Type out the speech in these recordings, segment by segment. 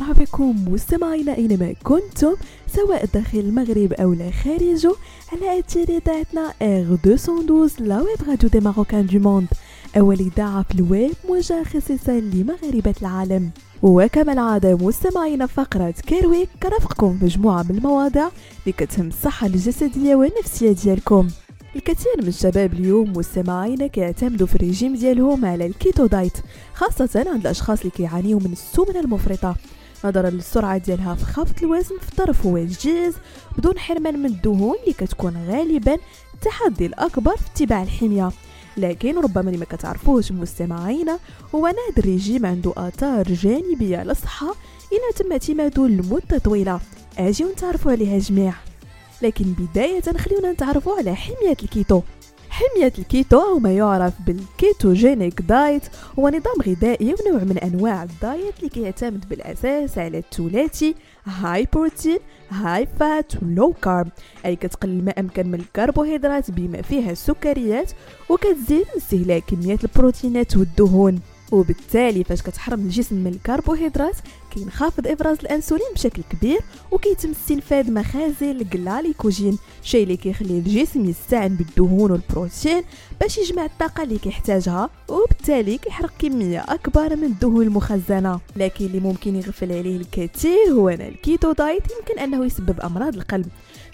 بكم مستمعينا أينما كنتم سواء داخل المغرب أو لا خارجه على أثير إذاعتنا R212 la web radio des marocains du monde أول إذاعة في الويب موجهه خصيصا لمغاربة العالم. وكما العادة مستمعين فقرة Care Week كنرافقكم مجموعة من المواضيع اللي كتهم الصحة الجسدية والنفسية ديالكم. الكثير من الشباب اليوم مستمعين كيعتمدوا في الرجيم ديالهم على الكيتو diet خاصة عند الأشخاص اللي كيعانيوا من السمنة المفرطة. نظرا للسرعة ديالها في خفض الوزن في الطرف والجيز بدون حرمان من الدهون اللي كتكون غالبا التحدي الأكبر في اتباع الحمية. لكن ربما اللي ما كتعرفوش مستمعينا هو ان هذا الرجيم عنده آثار جانبية على الصحة الا تم اعتماده لمدة طويلة. اجيو نتعرفوا عليها جميع لكن بداية خلينا نتعرفوا على حمية الكيتو. حمية الكيتو أو ما يعرف بال ketogenic diet هو نظام غذائي ونوع من أنواع ال diet اللي كيعتمد بالأساس على الثلاثي high protein high fat و low carb أي كتقلل ما أمكن من الكربوهيدرات بما فيها السكريات وكتزيد استهلاك كميات البروتينات والدهون. وبالتالي فاش كتحرم الجسم من الكربوهيدرات كينخفض افراز الأنسولين بشكل كبير وكيتم استنفاد مخازن الجلايكوجين شيء اللي كيخلي الجسم يستعين بالدهون والبروتين باش يجمع الطاقة اللي كيحتاجها وبالتالي كيحرق كمية أكبر من الدهون المخزنة. لكن اللي ممكن يغفل عليه الكثير هو أن الكيتو diet يمكن أنه يسبب أمراض القلب.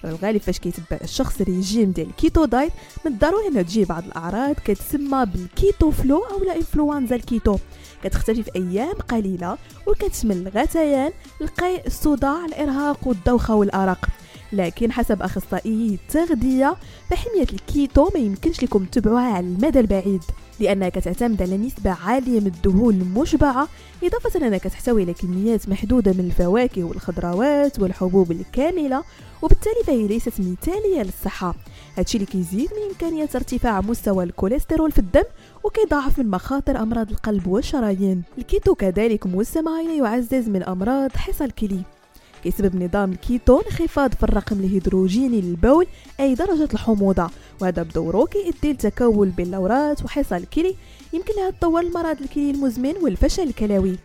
الغالب فاش كيتبع الشخص ريجيم ديال الكيتو diet من الضروري إنه تجي بعض الأعراض كتسمى بالكيتو flu أو لا انفلونزا الكيتو. كتختفي في أيام قليلة وكتشمل الغثيان القيء الصداع الإرهاق والدوخة والأرق. لكن حسب أخصائي التغذيه فحميه الكيتو ما يمكنش لكم تتبعوها على المدى البعيد لأنها كتعتمد على نسبة عالية من الدهون المشبعة إضافة أنها كتحتوي على كميات محدودة من الفواكه والخضروات والحبوب الكاملة وبالتالي فهي ليست مثالية للصحة. هادشي اللي كيزيد من امكانيه ارتفاع مستوى الكوليسترول في الدم وكيضاعف من مخاطر أمراض القلب والشرايين. الكيتو كذلك مستمعين يعزز من أمراض حصى الكلي. كيسبب نظام الكيتو انخفاض في الرقم الهيدروجيني للبول أي درجة الحموضة وهذا بدوره كيؤدي لتكون بلورات وحصى الكلي يمكن لها تطور المرض الكلي المزمن والفشل الكلوي.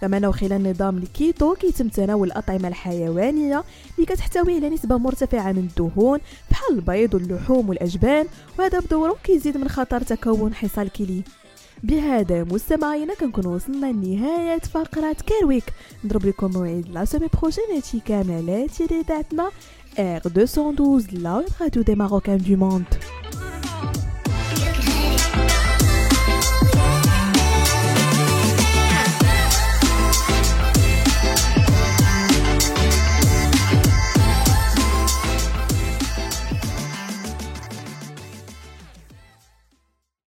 كما أنه خلال نظام الكيتو كيتم تناول الأطعمة الحيوانية اللي كتحتوي على نسبة مرتفعة من الدهون بحال البيض واللحوم والأجبان وهذا بدوره كيزيد من خطر تكون حصى الكلي بهذا مستمعينا كنكون وصلنا لنهاية فقرة Care Week نضرب لكم موعد la semaine prochaine هادشي كامل. على تيلي تاعتنا R212 la radio des marocains du monde